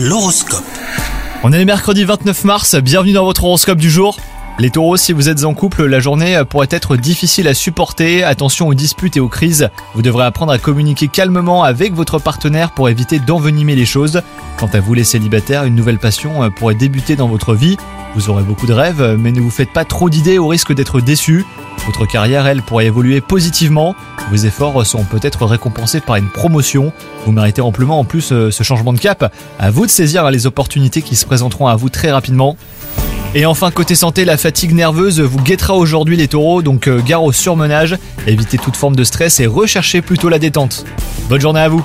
L'horoscope. On est mercredi 29 mars, bienvenue dans votre horoscope du jour. Les taureaux, si vous êtes en couple, la journée pourrait être difficile à supporter. Attention aux disputes et aux crises. Vous devrez apprendre à communiquer calmement avec votre partenaire pour éviter d'envenimer les choses. Quant à vous les célibataires, une nouvelle passion pourrait débuter dans votre vie. Vous aurez beaucoup de rêves, mais ne vous faites pas trop d'idées au risque d'être déçu. Votre carrière, elle, pourrait évoluer positivement. Vos efforts sont peut-être récompensés par une promotion. Vous méritez amplement en plus euh, ce changement de cap. À vous de saisir les opportunités qui se présenteront à vous très rapidement. Et enfin, côté santé, la fatigue nerveuse vous guettera aujourd'hui les taureaux, donc euh, gare au surmenage, évitez toute forme de stress et recherchez plutôt la détente. Bonne journée à vous